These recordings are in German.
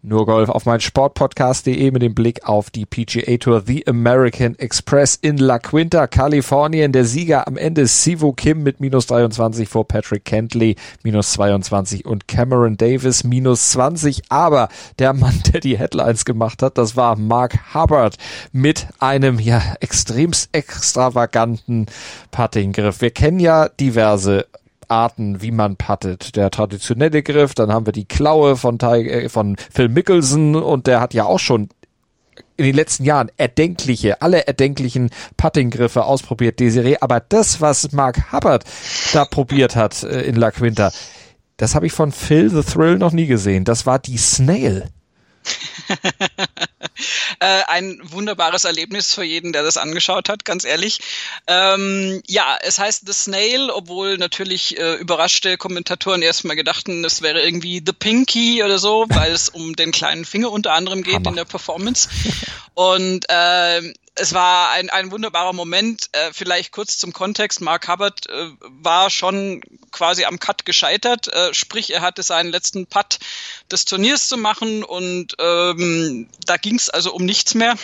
Nur Golf auf mein Sportpodcast.de mit dem Blick auf die PGA Tour The American Express in La Quinta, Kalifornien. Der Sieger am Ende ist Sivo Kim mit minus 23 vor Patrick Kentley, minus 22 und Cameron Davis minus 20. Aber der Mann, der die Headlines gemacht hat, das war Mark Hubbard mit einem ja extremst extravaganten Puttinggriff. Wir kennen ja diverse Arten, wie man puttet. Der traditionelle Griff, dann haben wir die Klaue von, äh, von Phil Mickelson und der hat ja auch schon in den letzten Jahren erdenkliche, alle erdenklichen Puttinggriffe ausprobiert, Desiree. Aber das, was Mark Hubbard da probiert hat äh, in La Quinta, das habe ich von Phil the Thrill noch nie gesehen. Das war die Snail. äh, ein wunderbares Erlebnis für jeden, der das angeschaut hat, ganz ehrlich. Ähm, ja, es heißt The Snail, obwohl natürlich äh, überraschte Kommentatoren erstmal gedachten, es wäre irgendwie The Pinky oder so, weil es um den kleinen Finger unter anderem geht Hammer. in der Performance. Und äh, es war ein, ein wunderbarer Moment. Äh, vielleicht kurz zum Kontext. Mark Hubbard äh, war schon quasi am Cut gescheitert. Äh, sprich, er hatte seinen letzten Putt des Turniers zu machen und ähm, da ging es also um nichts mehr.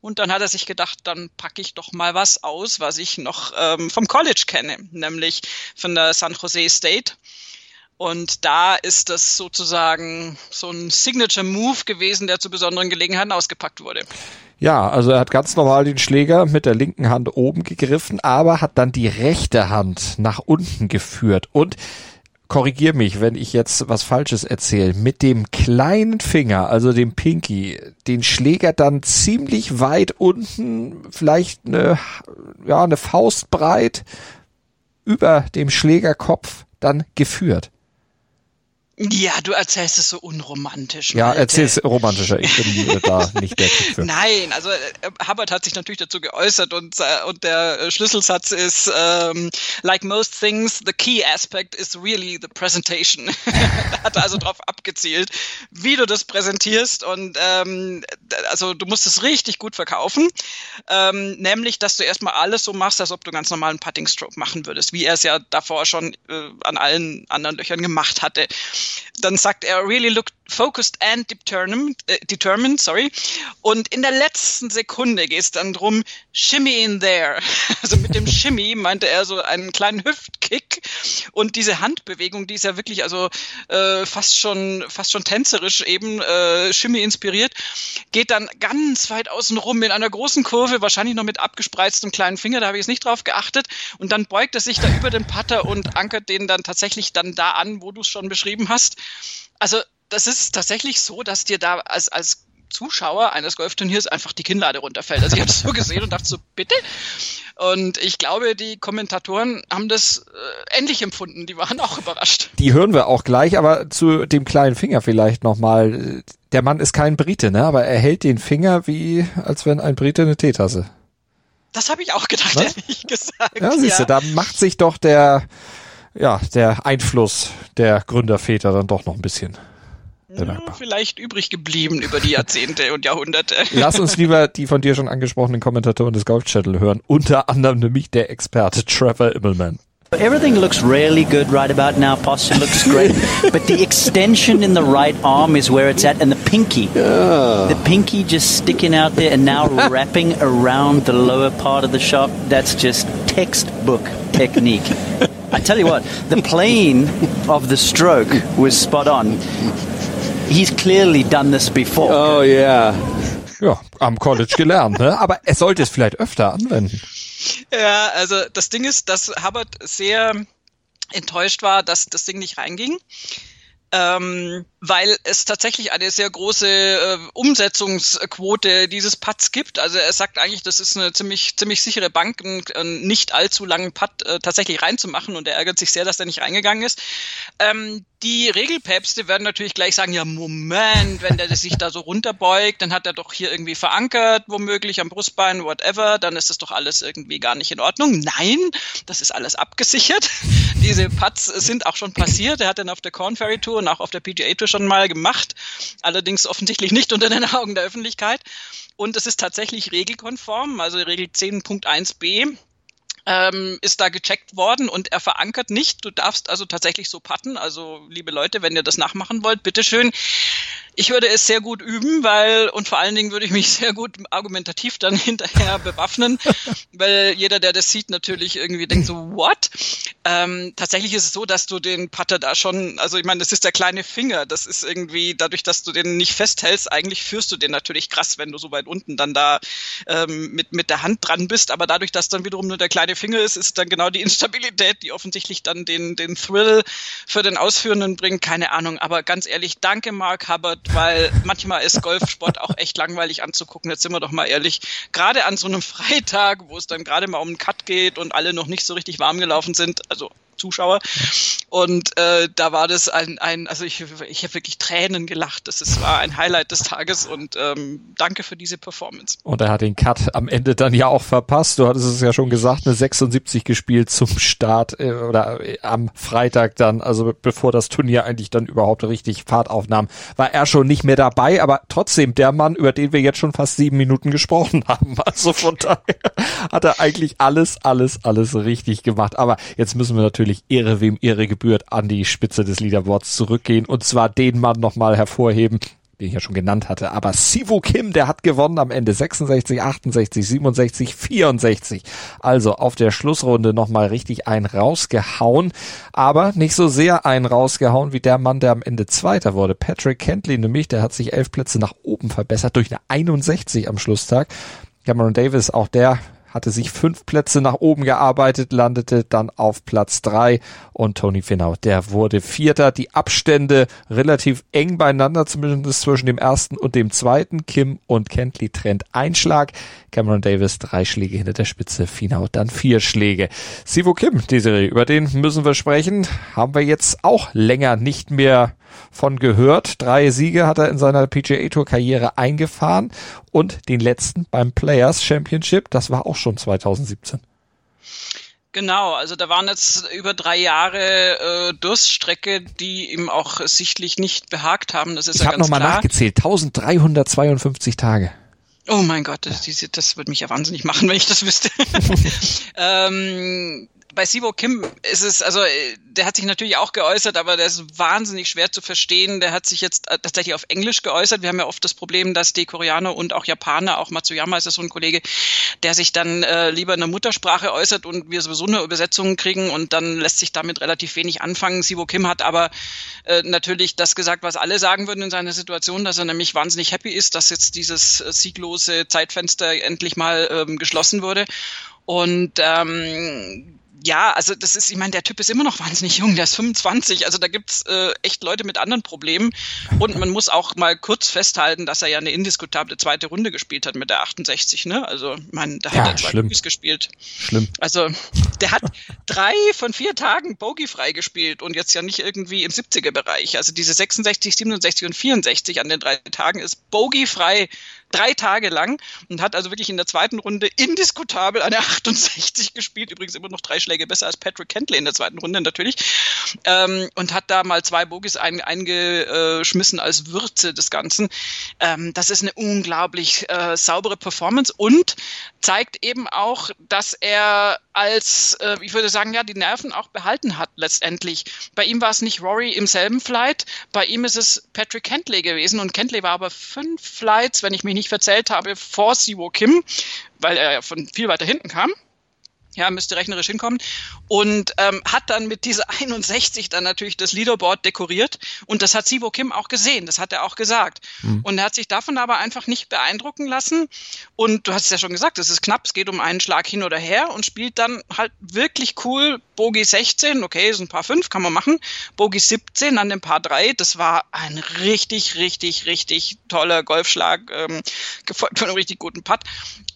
Und dann hat er sich gedacht, dann packe ich doch mal was aus, was ich noch ähm, vom College kenne, nämlich von der San Jose State. Und da ist das sozusagen so ein Signature Move gewesen, der zu besonderen Gelegenheiten ausgepackt wurde. Ja, also er hat ganz normal den Schläger mit der linken Hand oben gegriffen, aber hat dann die rechte Hand nach unten geführt und korrigier mich, wenn ich jetzt was Falsches erzähle, mit dem kleinen Finger, also dem Pinky, den Schläger dann ziemlich weit unten, vielleicht eine, ja, eine Faustbreit über dem Schlägerkopf dann geführt. Ja, du erzählst es so unromantisch. Ja, erzähl es romantischer. Ich bin da nicht der Typ für. Nein, also äh, Hubbard hat sich natürlich dazu geäußert und, äh, und der äh, Schlüsselsatz ist, ähm, like most things, the key aspect is really the presentation. hat also darauf abgezielt, wie du das präsentierst und ähm, also du musst es richtig gut verkaufen, ähm, nämlich, dass du erstmal alles so machst, als ob du ganz normalen Putting Stroke machen würdest, wie er es ja davor schon äh, an allen anderen Löchern gemacht hatte dann sagt er, really look focused and determined, äh, determined, sorry. Und in der letzten Sekunde geht es dann drum, shimmy in there. Also mit dem shimmy meinte er so einen kleinen Hüftkick und diese Handbewegung, die ist ja wirklich also äh, fast schon fast schon tänzerisch eben äh, shimmy inspiriert, geht dann ganz weit außen rum in einer großen Kurve, wahrscheinlich noch mit abgespreiztem kleinen Finger, da habe ich jetzt nicht drauf geachtet und dann beugt er sich da über den Putter und ankert den dann tatsächlich dann da an, wo du es schon beschrieben hast. Also das ist tatsächlich so, dass dir da als, als Zuschauer eines Golfturniers einfach die Kinnlade runterfällt. Also ich habe das so gesehen und dachte so, bitte? Und ich glaube, die Kommentatoren haben das äh, ähnlich empfunden. Die waren auch überrascht. Die hören wir auch gleich, aber zu dem kleinen Finger vielleicht nochmal. Der Mann ist kein Brite, ne? aber er hält den Finger wie, als wenn ein Brite eine Teetasse. Das habe ich auch gedacht, Was? ehrlich gesagt. Ja, siehst du, ja. da macht sich doch der, ja, der Einfluss der Gründerväter dann doch noch ein bisschen bemerkbar. Vielleicht übrig geblieben über die Jahrzehnte und Jahrhunderte. Lass uns lieber die von dir schon angesprochenen Kommentatoren des Golf Channel hören, unter anderem nämlich der Experte Trevor Immelman. Everything looks really good right about now. Posture looks great, but the extension in the right arm is where it's at, and the pinky, yeah. the pinky just sticking out there and now wrapping around the lower part of the shot. That's just textbook technique. I tell you what, the plane of the stroke was spot on. He's clearly done this before. Oh yeah. Ja, am College gelernt, ne? Aber er sollte es vielleicht öfter anwenden. Ja, also das Ding ist, dass Hubbard sehr enttäuscht war, dass das Ding nicht reinging ähm, weil es tatsächlich eine sehr große äh, Umsetzungsquote dieses Putts gibt. Also er sagt eigentlich, das ist eine ziemlich ziemlich sichere Bank, einen, einen nicht allzu langen Putt äh, tatsächlich reinzumachen und er ärgert sich sehr, dass der nicht reingegangen ist. Ähm, die Regelpäpste werden natürlich gleich sagen, ja Moment, wenn der sich da so runterbeugt, dann hat er doch hier irgendwie verankert, womöglich am Brustbein, whatever, dann ist das doch alles irgendwie gar nicht in Ordnung. Nein, das ist alles abgesichert. Diese Putts sind auch schon passiert. Er hat dann auf der Corn Ferry Tour und auch auf der PGA Tour schon mal gemacht. Allerdings offensichtlich nicht unter den Augen der Öffentlichkeit. Und es ist tatsächlich regelkonform, also Regel 10.1b ähm, ist da gecheckt worden und er verankert nicht. Du darfst also tatsächlich so patten. Also, liebe Leute, wenn ihr das nachmachen wollt, bitteschön. Ich würde es sehr gut üben, weil, und vor allen Dingen würde ich mich sehr gut argumentativ dann hinterher bewaffnen, weil jeder, der das sieht, natürlich irgendwie denkt so, what? Ähm, tatsächlich ist es so, dass du den Putter da schon, also ich meine, das ist der kleine Finger, das ist irgendwie, dadurch, dass du den nicht festhältst, eigentlich führst du den natürlich krass, wenn du so weit unten dann da ähm, mit, mit der Hand dran bist, aber dadurch, dass dann wiederum nur der kleine Finger ist, ist dann genau die Instabilität, die offensichtlich dann den, den Thrill für den Ausführenden bringt, keine Ahnung, aber ganz ehrlich, danke Mark Hubbard, weil manchmal ist Golfsport auch echt langweilig anzugucken. Jetzt sind wir doch mal ehrlich. Gerade an so einem Freitag, wo es dann gerade mal um einen Cut geht und alle noch nicht so richtig warm gelaufen sind, also Zuschauer. Und äh, da war das ein, ein also ich, ich habe wirklich Tränen gelacht. Das ist, war ein Highlight des Tages und ähm, danke für diese Performance. Und er hat den Cut am Ende dann ja auch verpasst. Du hattest es ja schon gesagt, eine 76 gespielt zum Start äh, oder äh, am Freitag dann, also bevor das Turnier eigentlich dann überhaupt richtig Fahrt aufnahm, war er schon nicht mehr dabei, aber trotzdem der Mann, über den wir jetzt schon fast sieben Minuten gesprochen haben. Also von daher hat er eigentlich alles, alles, alles richtig gemacht. Aber jetzt müssen wir natürlich natürlich Ehre wem Ehre gebührt an die Spitze des Leaderboards zurückgehen und zwar den Mann nochmal hervorheben, den ich ja schon genannt hatte. Aber Sivu Kim, der hat gewonnen am Ende 66, 68, 67, 64. Also auf der Schlussrunde nochmal richtig einen rausgehauen. Aber nicht so sehr einen rausgehauen wie der Mann, der am Ende Zweiter wurde. Patrick Kentley nämlich, der hat sich elf Plätze nach oben verbessert durch eine 61 am Schlusstag. Cameron Davis, auch der hatte sich fünf Plätze nach oben gearbeitet, landete dann auf Platz drei und Tony Finau, der wurde Vierter. Die Abstände relativ eng beieinander, zumindest zwischen dem ersten und dem zweiten. Kim und Kentley trennt ein. Cameron Davis drei Schläge hinter der Spitze, Finau dann vier Schläge. Sivo Kim, Desiree, über den müssen wir sprechen. Haben wir jetzt auch länger nicht mehr von gehört. Drei Siege hat er in seiner PGA Tour Karriere eingefahren und den letzten beim Players Championship, das war auch schon 2017. Genau, also da waren jetzt über drei Jahre äh, Durststrecke, die ihm auch sichtlich nicht behagt haben. Das ist ich ja habe nochmal nachgezählt, 1352 Tage. Oh mein Gott, das, das würde mich ja wahnsinnig machen, wenn ich das wüsste. ähm, bei Sibo Kim ist es, also der hat sich natürlich auch geäußert, aber der ist wahnsinnig schwer zu verstehen. Der hat sich jetzt äh, tatsächlich auf Englisch geäußert. Wir haben ja oft das Problem, dass die Koreaner und auch Japaner, auch Matsuyama ist das so ein Kollege, der sich dann äh, lieber in der Muttersprache äußert und wir sowieso eine Übersetzung kriegen und dann lässt sich damit relativ wenig anfangen. Sibo Kim hat aber äh, natürlich das gesagt, was alle sagen würden in seiner Situation, dass er nämlich wahnsinnig happy ist, dass jetzt dieses äh, sieglose Zeitfenster endlich mal ähm, geschlossen wurde. Und ähm, ja, also das ist, ich meine, der Typ ist immer noch wahnsinnig jung, der ist 25, also da gibt's äh, echt Leute mit anderen Problemen. Und man muss auch mal kurz festhalten, dass er ja eine indiskutable zweite Runde gespielt hat mit der 68, ne? Also, ich meine, da ja, hat er zwei schlimm. Gespielt. Schlimm. Also, der hat drei von vier Tagen Bogey frei gespielt und jetzt ja nicht irgendwie im 70er-Bereich. Also diese 66, 67 und 64 an den drei Tagen ist Bogey frei drei Tage lang und hat also wirklich in der zweiten Runde indiskutabel eine 68 gespielt. Übrigens immer noch drei Schläge besser als Patrick Kentley in der zweiten Runde natürlich. Ähm, und hat da mal zwei Bogies ein, eingeschmissen als Würze des Ganzen. Ähm, das ist eine unglaublich äh, saubere Performance und zeigt eben auch, dass er als, äh, ich würde sagen, ja, die Nerven auch behalten hat letztendlich. Bei ihm war es nicht Rory im selben Flight, bei ihm ist es Patrick Kentley gewesen und Kentley war aber fünf Flights, wenn ich mich nicht verzählt habe, vor Siwo Kim, weil er von viel weiter hinten kam ja, müsste rechnerisch hinkommen, und ähm, hat dann mit dieser 61 dann natürlich das Leaderboard dekoriert. Und das hat Sivo Kim auch gesehen, das hat er auch gesagt. Mhm. Und er hat sich davon aber einfach nicht beeindrucken lassen. Und du hast es ja schon gesagt, es ist knapp, es geht um einen Schlag hin oder her und spielt dann halt wirklich cool. Bogie 16, okay, sind ein paar 5, kann man machen, Bogie 17 an dem Paar 3, das war ein richtig, richtig, richtig toller Golfschlag, ähm, gefolgt von einem richtig guten Putt.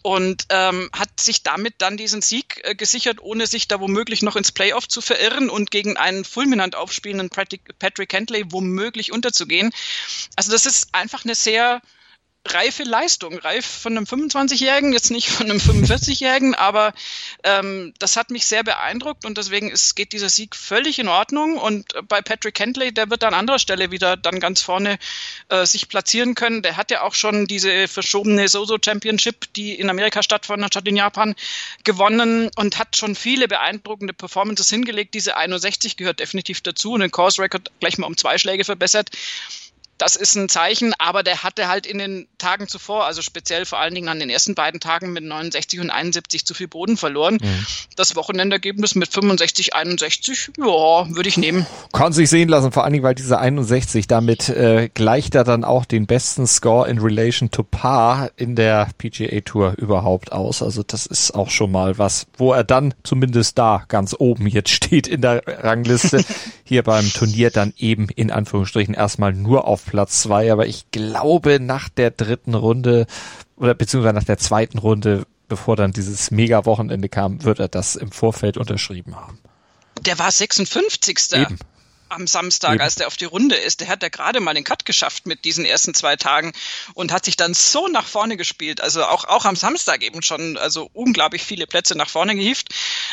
Und ähm, hat sich damit dann diesen Sieg äh, gesichert, ohne sich da womöglich noch ins Playoff zu verirren und gegen einen fulminant aufspielenden Patrick, Kentley womöglich unterzugehen. Also das ist einfach eine sehr reife Leistung, reif von einem 25-Jährigen, jetzt nicht von einem 45-Jährigen, aber ähm, das hat mich sehr beeindruckt und deswegen ist, geht dieser Sieg völlig in Ordnung. Und bei Patrick Kentley, der wird an anderer Stelle wieder dann ganz vorne äh, sich platzieren können. Der hat ja auch schon diese verschobene Soso Championship, die in Amerika stattfand, statt in Japan, gewonnen und hat schon viele beeindruckende Performances hingelegt. Diese 61 gehört definitiv dazu und den Course Record gleich mal um zwei Schläge verbessert das ist ein Zeichen, aber der hatte halt in den Tagen zuvor, also speziell vor allen Dingen an den ersten beiden Tagen mit 69 und 71 zu viel Boden verloren. Mhm. Das Wochenendergebnis mit 65, 61, ja, würde ich nehmen. Kann sich sehen lassen, vor allen Dingen, weil diese 61 damit äh, gleicht er dann auch den besten Score in relation to par in der PGA Tour überhaupt aus. Also das ist auch schon mal was, wo er dann zumindest da ganz oben jetzt steht in der Rangliste. Hier beim Turnier dann eben in Anführungsstrichen erstmal nur auf Platz zwei, aber ich glaube nach der dritten Runde oder beziehungsweise nach der zweiten Runde, bevor dann dieses Mega-Wochenende kam, wird er das im Vorfeld unterschrieben haben. Der war 56. Eben am Samstag, Eben. als der auf die Runde ist. Der hat ja gerade mal den Cut geschafft mit diesen ersten zwei Tagen und hat sich dann so nach vorne gespielt. Also auch, auch am Samstag eben schon, also unglaublich viele Plätze nach vorne gehieft.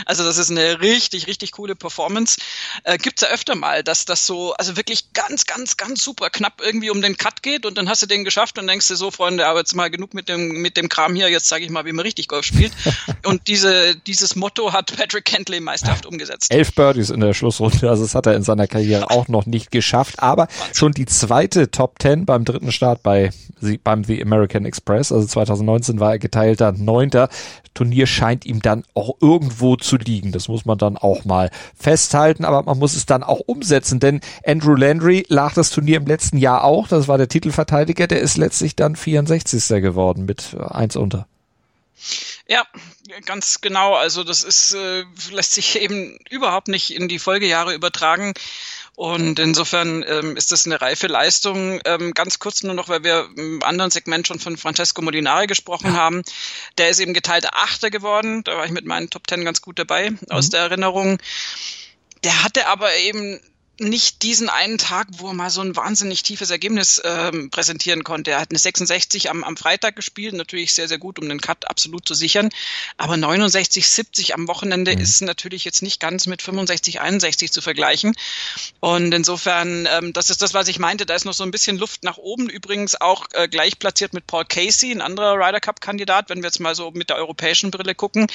Also das ist eine richtig, richtig coole Performance. Äh, gibt's ja öfter mal, dass das so, also wirklich ganz, ganz, ganz super knapp irgendwie um den Cut geht und dann hast du den geschafft und denkst du so, Freunde, aber jetzt mal genug mit dem, mit dem Kram hier, jetzt sage ich mal, wie man richtig Golf spielt. und diese, dieses Motto hat Patrick Kentley meisterhaft umgesetzt. Elf Birdies in der Schlussrunde, also das hat er in seiner Karriere Karriere auch noch nicht geschafft, aber schon die zweite Top Ten beim dritten Start bei beim The American Express. Also 2019 war er geteilter Neunter. Turnier scheint ihm dann auch irgendwo zu liegen. Das muss man dann auch mal festhalten, aber man muss es dann auch umsetzen, denn Andrew Landry lag das Turnier im letzten Jahr auch. Das war der Titelverteidiger. Der ist letztlich dann 64. geworden mit eins unter. Ja, ganz genau. Also das ist äh, lässt sich eben überhaupt nicht in die Folgejahre übertragen. Und insofern ähm, ist das eine reife Leistung. Ähm, ganz kurz nur noch, weil wir im anderen Segment schon von Francesco Molinari gesprochen ja. haben. Der ist eben geteilter Achter geworden. Da war ich mit meinen Top Ten ganz gut dabei mhm. aus der Erinnerung. Der hatte aber eben nicht diesen einen Tag, wo er mal so ein wahnsinnig tiefes Ergebnis ähm, präsentieren konnte. Er hat eine 66 am, am Freitag gespielt, natürlich sehr, sehr gut, um den Cut absolut zu sichern. Aber 69, 70 am Wochenende mhm. ist natürlich jetzt nicht ganz mit 65, 61 zu vergleichen. Und insofern, ähm, das ist das, was ich meinte. Da ist noch so ein bisschen Luft nach oben. Übrigens auch äh, gleich platziert mit Paul Casey, ein anderer Ryder Cup-Kandidat, wenn wir jetzt mal so mit der europäischen Brille gucken.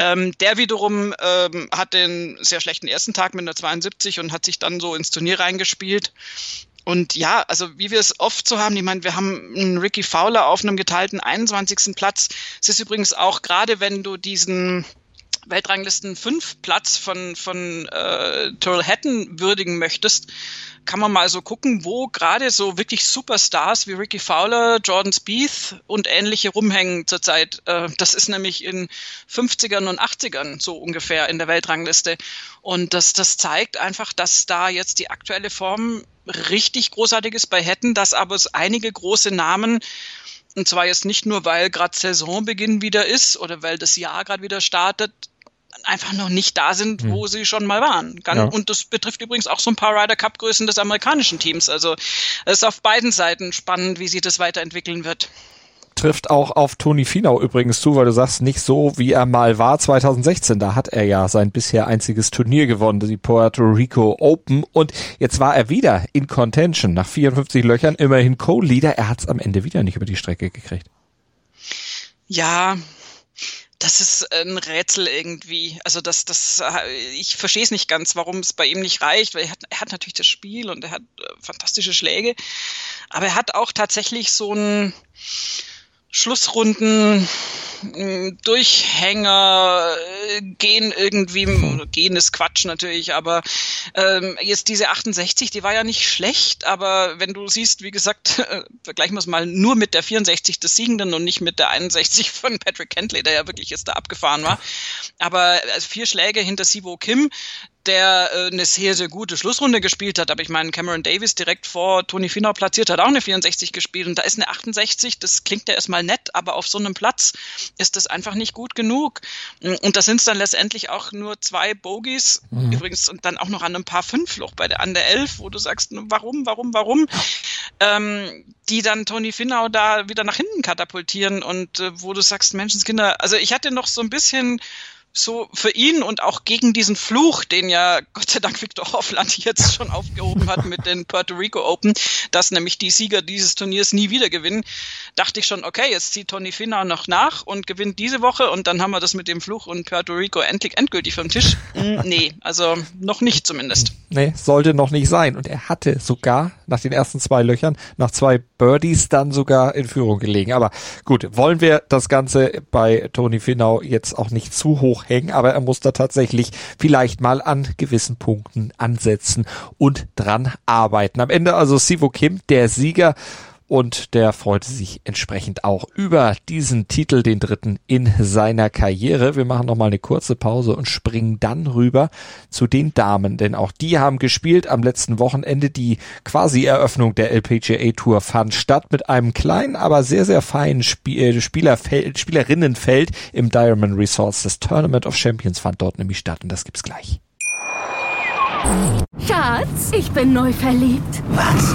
Ähm, der wiederum ähm, hat den sehr schlechten ersten Tag mit einer 72 und hat sich dann so ins Turnier reingespielt. Und ja, also wie wir es oft so haben, ich meine, wir haben einen Ricky Fowler auf einem geteilten 21. Platz. Es ist übrigens auch gerade, wenn du diesen Weltranglisten 5 Platz von, von äh, Terrell Hatton würdigen möchtest, kann man mal so gucken, wo gerade so wirklich Superstars wie Ricky Fowler, Jordan Spieth und ähnliche rumhängen zurzeit. Äh, das ist nämlich in 50ern und 80ern so ungefähr in der Weltrangliste. Und das, das zeigt einfach, dass da jetzt die aktuelle Form richtig großartig ist bei Hätten, dass aber einige große Namen und zwar jetzt nicht nur, weil gerade Saisonbeginn wieder ist oder weil das Jahr gerade wieder startet, einfach noch nicht da sind, wo hm. sie schon mal waren. Ja. Und das betrifft übrigens auch so ein paar Ryder Cup Größen des amerikanischen Teams. Also es ist auf beiden Seiten spannend, wie sich das weiterentwickeln wird trifft auch auf Toni Finau übrigens zu, weil du sagst, nicht so, wie er mal war 2016. Da hat er ja sein bisher einziges Turnier gewonnen, die Puerto Rico Open. Und jetzt war er wieder in Contention. Nach 54 Löchern immerhin Co-Leader. Er hat es am Ende wieder nicht über die Strecke gekriegt. Ja, das ist ein Rätsel irgendwie. Also das, das, ich verstehe es nicht ganz, warum es bei ihm nicht reicht, weil er hat, er hat natürlich das Spiel und er hat äh, fantastische Schläge, aber er hat auch tatsächlich so ein Schlussrunden hm, Durchhänger äh, gehen irgendwie, gehen ist Quatsch natürlich, aber ähm, jetzt diese 68, die war ja nicht schlecht, aber wenn du siehst, wie gesagt, äh, vergleichen wir es mal nur mit der 64 des Siegenden und nicht mit der 61 von Patrick Kentley, der ja wirklich jetzt da abgefahren war, aber also vier Schläge hinter Sivo Kim, der äh, eine sehr, sehr gute Schlussrunde gespielt hat. Aber ich meine, Cameron Davis direkt vor Tony Finau platziert hat auch eine 64 gespielt und da ist eine 68. Das klingt ja erstmal nett, aber auf so einem Platz ist das einfach nicht gut genug. Und da sind es dann letztendlich auch nur zwei Bogies, mhm. übrigens und dann auch noch an einem paar Fünfloch bei der an der Elf, wo du sagst, warum, warum, warum? Ähm, die dann Tony Finau da wieder nach hinten katapultieren und äh, wo du sagst, Menschenskinder, also ich hatte noch so ein bisschen so für ihn und auch gegen diesen Fluch, den ja Gott sei Dank Victor Hoffland jetzt schon aufgehoben hat mit den Puerto Rico Open, dass nämlich die Sieger dieses Turniers nie wieder gewinnen, dachte ich schon, okay, jetzt zieht Tony Finau noch nach und gewinnt diese Woche und dann haben wir das mit dem Fluch und Puerto Rico endlich endgültig vom Tisch. Hm, nee, also noch nicht zumindest. Nee, sollte noch nicht sein. Und er hatte sogar nach den ersten zwei Löchern, nach zwei Birdies dann sogar in Führung gelegen. Aber gut, wollen wir das Ganze bei Tony Finau jetzt auch nicht zu hoch hängen, aber er muss da tatsächlich vielleicht mal an gewissen Punkten ansetzen und dran arbeiten. Am Ende also Sivo Kim, der Sieger und der freute sich entsprechend auch über diesen Titel, den dritten in seiner Karriere. Wir machen nochmal eine kurze Pause und springen dann rüber zu den Damen, denn auch die haben gespielt am letzten Wochenende. Die quasi Eröffnung der LPGA Tour fand statt mit einem kleinen, aber sehr, sehr feinen Spiel äh, Spielerfeld, Spielerinnenfeld im Diamond Resorts. Das Tournament of Champions fand dort nämlich statt und das gibt's gleich. Schatz, ich bin neu verliebt. Was?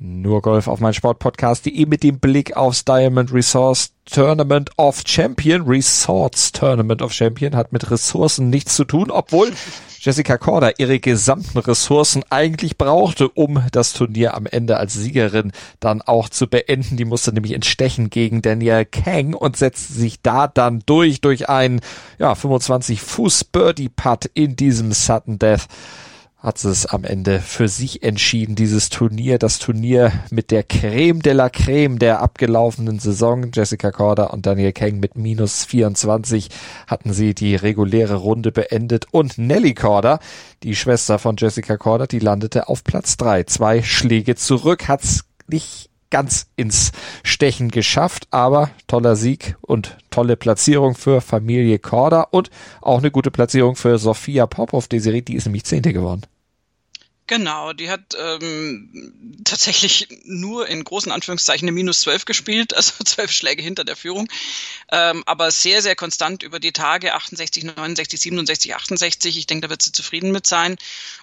Nur Golf auf mein Sportpodcast.de mit dem Blick aufs Diamond Resource Tournament of Champion. Resorts Tournament of Champion hat mit Ressourcen nichts zu tun, obwohl Jessica Korda ihre gesamten Ressourcen eigentlich brauchte, um das Turnier am Ende als Siegerin dann auch zu beenden. Die musste nämlich entstechen gegen Danielle Kang und setzte sich da dann durch, durch einen, ja, 25 Fuß Birdie Putt in diesem Sudden Death hat es am Ende für sich entschieden, dieses Turnier, das Turnier mit der Creme de la Creme der abgelaufenen Saison. Jessica Korda und Daniel Kang mit minus 24 hatten sie die reguläre Runde beendet und Nelly Korda, die Schwester von Jessica Korda, die landete auf Platz drei. Zwei Schläge zurück, hat's nicht ganz ins Stechen geschafft, aber toller Sieg und tolle Platzierung für Familie Korda und auch eine gute Platzierung für Sophia Popov Desiree, die ist nämlich Zehnte geworden. Genau, die hat ähm, tatsächlich nur in großen Anführungszeichen eine Minus 12 gespielt, also zwölf Schläge hinter der Führung, ähm, aber sehr, sehr konstant über die Tage, 68, 69, 67, 68. Ich denke, da wird sie zufrieden mit sein.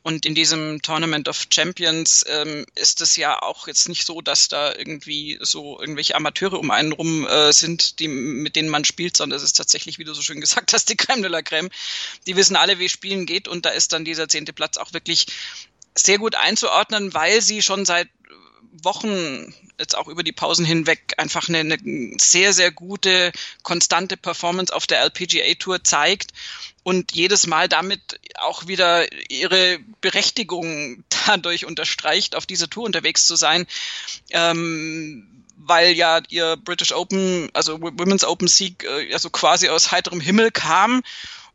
Und in diesem Tournament of Champions ähm, ist es ja auch jetzt nicht so, dass da irgendwie so irgendwelche Amateure um einen rum äh, sind, die, mit denen man spielt, sondern es ist tatsächlich, wie du so schön gesagt hast, die Crème de la Crème. Die wissen alle, wie Spielen geht und da ist dann dieser zehnte Platz auch wirklich sehr gut einzuordnen, weil sie schon seit Wochen jetzt auch über die Pausen hinweg einfach eine, eine sehr, sehr gute, konstante Performance auf der LPGA Tour zeigt und jedes Mal damit auch wieder ihre Berechtigung dadurch unterstreicht, auf dieser Tour unterwegs zu sein. Ähm, weil ja ihr British Open, also Women's Open Sieg, äh, ja so quasi aus heiterem Himmel kam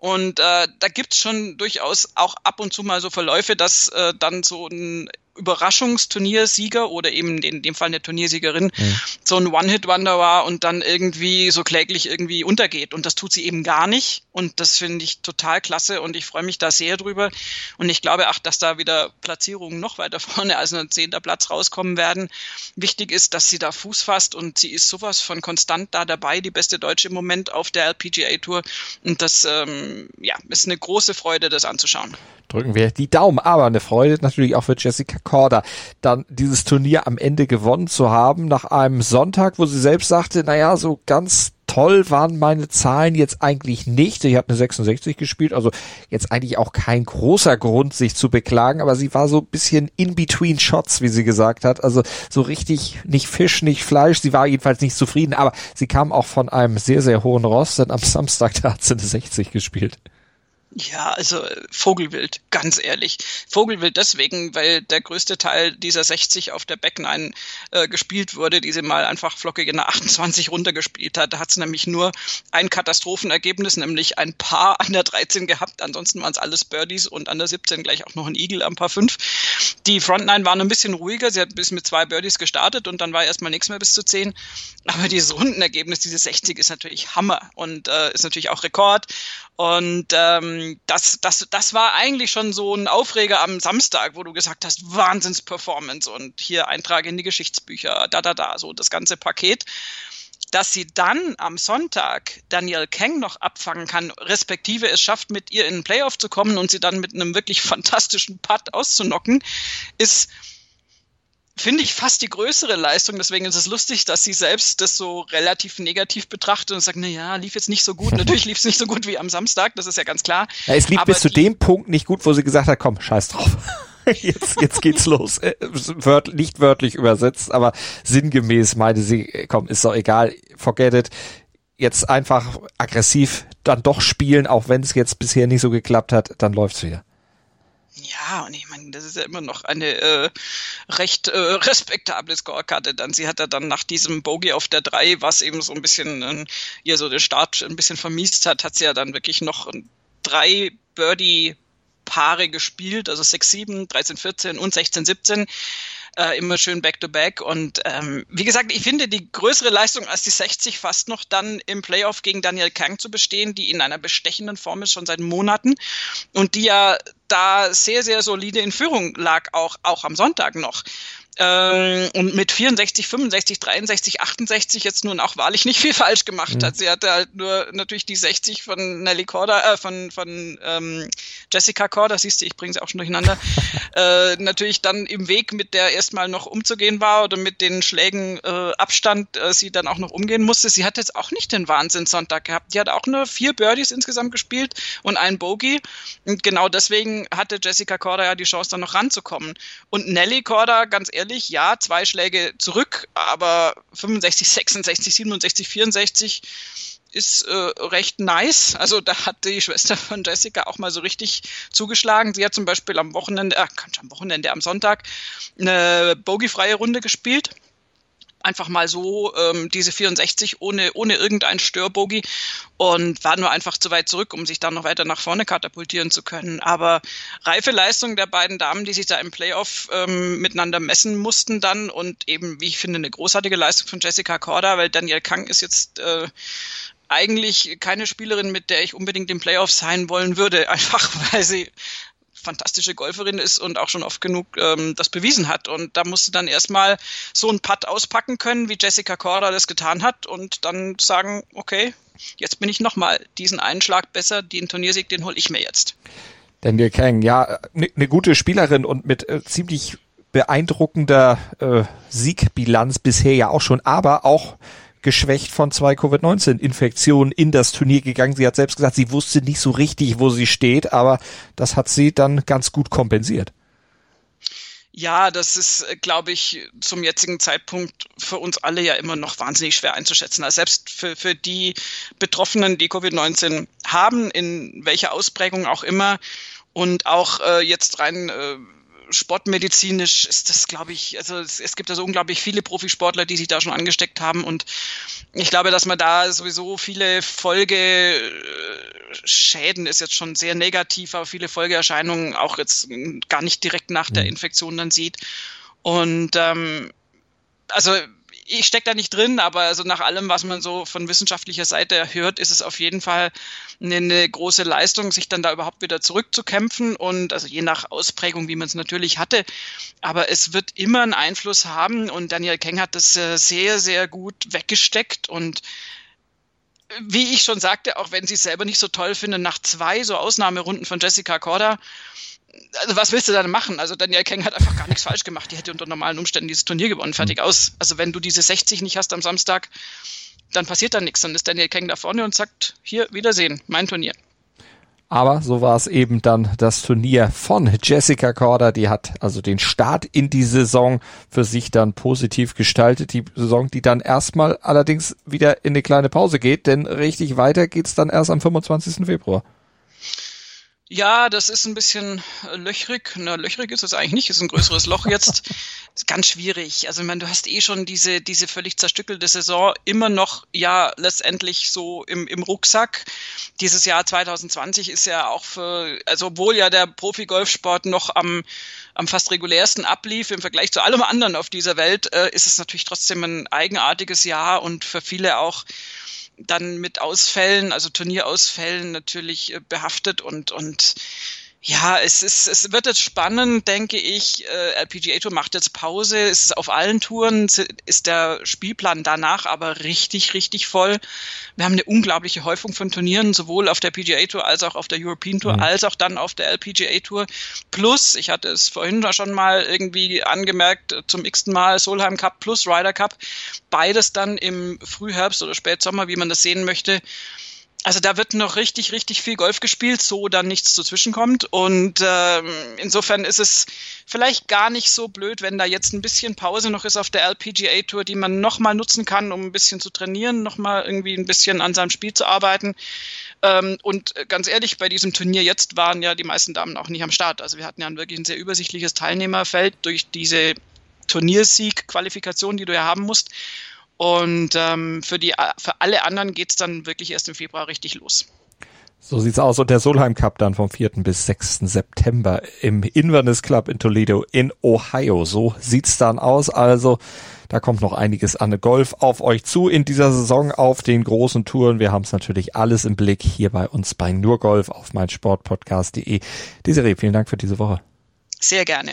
und äh, da gibt's schon durchaus auch ab und zu mal so Verläufe, dass äh, dann so ein Überraschungsturniersieger oder eben in dem Fall eine Turniersiegerin mhm. so ein One-Hit-Wonder war und dann irgendwie so kläglich irgendwie untergeht. Und das tut sie eben gar nicht. Und das finde ich total klasse und ich freue mich da sehr drüber. Und ich glaube auch, dass da wieder Platzierungen noch weiter vorne als ein zehnter Platz rauskommen werden. Wichtig ist, dass sie da Fuß fasst und sie ist sowas von konstant da dabei, die beste Deutsche im Moment auf der LPGA Tour. Und das ähm, ja, ist eine große Freude, das anzuschauen drücken wir die Daumen. Aber eine Freude natürlich auch für Jessica Korda, dann dieses Turnier am Ende gewonnen zu haben, nach einem Sonntag, wo sie selbst sagte, naja, so ganz toll waren meine Zahlen jetzt eigentlich nicht. Sie hat eine 66 gespielt, also jetzt eigentlich auch kein großer Grund, sich zu beklagen, aber sie war so ein bisschen in between Shots, wie sie gesagt hat. Also so richtig nicht Fisch, nicht Fleisch. Sie war jedenfalls nicht zufrieden, aber sie kam auch von einem sehr, sehr hohen Ross, denn am Samstag da hat sie eine 60 gespielt. Ja, also Vogelwild, ganz ehrlich. Vogelwild deswegen, weil der größte Teil dieser 60 auf der Backline äh, gespielt wurde, die sie mal einfach flockig in der 28 runtergespielt hat. Da hat sie nämlich nur ein Katastrophenergebnis, nämlich ein Paar an der 13 gehabt. Ansonsten waren es alles Birdies und an der 17 gleich auch noch ein Eagle am Paar 5. Die Frontline war noch ein bisschen ruhiger. Sie hat bis mit zwei Birdies gestartet und dann war erstmal nichts mehr bis zu 10. Aber dieses Rundenergebnis, diese 60 ist natürlich Hammer und äh, ist natürlich auch Rekord. Und ähm, das, das, das war eigentlich schon so ein Aufreger am Samstag, wo du gesagt hast, Wahnsinns-Performance und hier Eintrag in die Geschichtsbücher, da, da, da, so das ganze Paket. Dass sie dann am Sonntag Danielle Kang noch abfangen kann, respektive es schafft, mit ihr in den Playoff zu kommen und sie dann mit einem wirklich fantastischen Putt auszunocken, ist finde ich fast die größere Leistung. Deswegen ist es lustig, dass sie selbst das so relativ negativ betrachtet und sagt, na ja, lief jetzt nicht so gut. Natürlich lief es nicht so gut wie am Samstag, das ist ja ganz klar. Ja, es lief bis zu dem Punkt nicht gut, wo sie gesagt hat, komm, scheiß drauf. Jetzt, jetzt geht's los. Äh, wört, nicht wörtlich übersetzt, aber sinngemäß meinte sie, komm, ist doch egal, forget it. Jetzt einfach aggressiv dann doch spielen, auch wenn es jetzt bisher nicht so geklappt hat, dann läuft's wieder. Ja, und ich meine, das ist ja immer noch eine äh, recht äh, respektable Scorekarte. Dann sie hat ja dann nach diesem Bogey auf der 3, was eben so ein bisschen äh, ihr so den Start ein bisschen vermiest hat, hat sie ja dann wirklich noch drei Birdie Paare gespielt, also 6, 7, 13, 14 und 16, 17 äh, immer schön back-to-back. -back. Und ähm, wie gesagt, ich finde die größere Leistung als die 60 fast noch dann im Playoff gegen Daniel Kang zu bestehen, die in einer bestechenden Form ist schon seit Monaten und die ja da sehr, sehr solide in Führung lag, auch, auch am Sonntag noch. Ähm, und mit 64, 65, 63, 68 jetzt nun auch wahrlich nicht viel falsch gemacht mhm. hat. Sie hatte halt nur natürlich die 60 von Nelly Corda, äh, von, von ähm, Jessica Corda, siehst du, ich bringe sie auch schon durcheinander, äh, natürlich dann im Weg, mit der erstmal noch umzugehen war oder mit den Schlägen äh, Abstand äh, sie dann auch noch umgehen musste. Sie hat jetzt auch nicht den Wahnsinn-Sonntag gehabt. Die hat auch nur vier Birdies insgesamt gespielt und ein Bogey. Und genau deswegen hatte Jessica Corda ja die Chance, dann noch ranzukommen. Und Nelly Corda, ganz ehrlich, ehrlich, ja, zwei Schläge zurück, aber 65, 66, 67, 64 ist äh, recht nice. Also da hat die Schwester von Jessica auch mal so richtig zugeschlagen. Sie hat zum Beispiel am Wochenende, äh, am Wochenende, am Sonntag eine bogiefreie Runde gespielt einfach mal so ähm, diese 64 ohne, ohne irgendein Störbogi und war nur einfach zu weit zurück, um sich dann noch weiter nach vorne katapultieren zu können. Aber reife Leistung der beiden Damen, die sich da im Playoff ähm, miteinander messen mussten dann und eben, wie ich finde, eine großartige Leistung von Jessica Korda, weil Daniel Kang ist jetzt äh, eigentlich keine Spielerin, mit der ich unbedingt im Playoff sein wollen würde, einfach weil sie fantastische Golferin ist und auch schon oft genug ähm, das bewiesen hat. Und da musste dann erstmal so ein Putt auspacken können, wie Jessica Corda das getan hat und dann sagen, okay, jetzt bin ich nochmal diesen einen Schlag besser, den Turniersieg, den hole ich mir jetzt. Daniel Kang, ja, eine ne gute Spielerin und mit äh, ziemlich beeindruckender äh, Siegbilanz bisher ja auch schon, aber auch geschwächt von zwei Covid-19-Infektionen in das Turnier gegangen. Sie hat selbst gesagt, sie wusste nicht so richtig, wo sie steht, aber das hat sie dann ganz gut kompensiert. Ja, das ist, glaube ich, zum jetzigen Zeitpunkt für uns alle ja immer noch wahnsinnig schwer einzuschätzen. Also selbst für, für die Betroffenen, die Covid-19 haben, in welcher Ausprägung auch immer, und auch äh, jetzt rein äh, sportmedizinisch ist das, glaube ich, also es, es gibt also unglaublich viele Profisportler, die sich da schon angesteckt haben und ich glaube, dass man da sowieso viele Folgeschäden ist jetzt schon sehr negativ, aber viele Folgeerscheinungen auch jetzt gar nicht direkt nach der mhm. Infektion dann sieht. Und ähm, also ich stecke da nicht drin, aber also nach allem, was man so von wissenschaftlicher Seite hört, ist es auf jeden Fall eine, eine große Leistung, sich dann da überhaupt wieder zurückzukämpfen und also je nach Ausprägung, wie man es natürlich hatte. Aber es wird immer einen Einfluss haben und Daniel Keng hat das äh, sehr, sehr gut weggesteckt und wie ich schon sagte, auch wenn sie es selber nicht so toll finden, nach zwei so Ausnahmerunden von Jessica Corda also was willst du dann machen? Also Daniel Keng hat einfach gar nichts falsch gemacht. Die hätte unter normalen Umständen dieses Turnier gewonnen. Fertig mhm. aus. Also wenn du diese 60 nicht hast am Samstag, dann passiert da nichts. Dann ist Daniel Keng da vorne und sagt, hier, Wiedersehen, mein Turnier. Aber so war es eben dann das Turnier von Jessica Corder. Die hat also den Start in die Saison für sich dann positiv gestaltet. Die Saison, die dann erstmal allerdings wieder in eine kleine Pause geht, denn richtig weiter geht's dann erst am 25. Februar. Ja, das ist ein bisschen äh, löchrig. Na, löchrig ist es eigentlich nicht, ist ein größeres Loch jetzt. ist ganz schwierig. Also, ich meine, du hast eh schon diese, diese völlig zerstückelte Saison immer noch, ja, letztendlich so im, im Rucksack. Dieses Jahr 2020 ist ja auch für, also obwohl ja der Profi-Golfsport noch am, am fast regulärsten ablief im Vergleich zu allem anderen auf dieser Welt, äh, ist es natürlich trotzdem ein eigenartiges Jahr und für viele auch dann mit Ausfällen, also Turnierausfällen natürlich äh, behaftet und, und ja, es ist, es wird jetzt spannend, denke ich. Äh, LPGA Tour macht jetzt Pause. Es ist auf allen Touren ist der Spielplan danach aber richtig, richtig voll. Wir haben eine unglaubliche Häufung von Turnieren, sowohl auf der PGA Tour als auch auf der European Tour, mhm. als auch dann auf der LPGA Tour. Plus, ich hatte es vorhin schon mal irgendwie angemerkt, zum x-ten Mal Solheim Cup plus Ryder Cup. Beides dann im Frühherbst oder Spätsommer, wie man das sehen möchte also da wird noch richtig, richtig viel Golf gespielt, so dann nichts dazwischen kommt. Und ähm, insofern ist es vielleicht gar nicht so blöd, wenn da jetzt ein bisschen Pause noch ist auf der LPGA Tour, die man nochmal nutzen kann, um ein bisschen zu trainieren, nochmal irgendwie ein bisschen an seinem Spiel zu arbeiten. Ähm, und ganz ehrlich, bei diesem Turnier jetzt waren ja die meisten Damen auch nicht am Start. Also wir hatten ja wirklich ein sehr übersichtliches Teilnehmerfeld durch diese Turniersieg-Qualifikation, die du ja haben musst. Und ähm, für, die, für alle anderen geht es dann wirklich erst im Februar richtig los. So sieht's aus. Und der Solheim Cup dann vom 4. bis 6. September im Inverness Club in Toledo in Ohio. So sieht's dann aus. Also, da kommt noch einiges an Golf auf euch zu in dieser Saison auf den großen Touren. Wir haben es natürlich alles im Blick hier bei uns bei Nur Golf auf meinsportpodcast.de. Desiree, vielen Dank für diese Woche. Sehr gerne.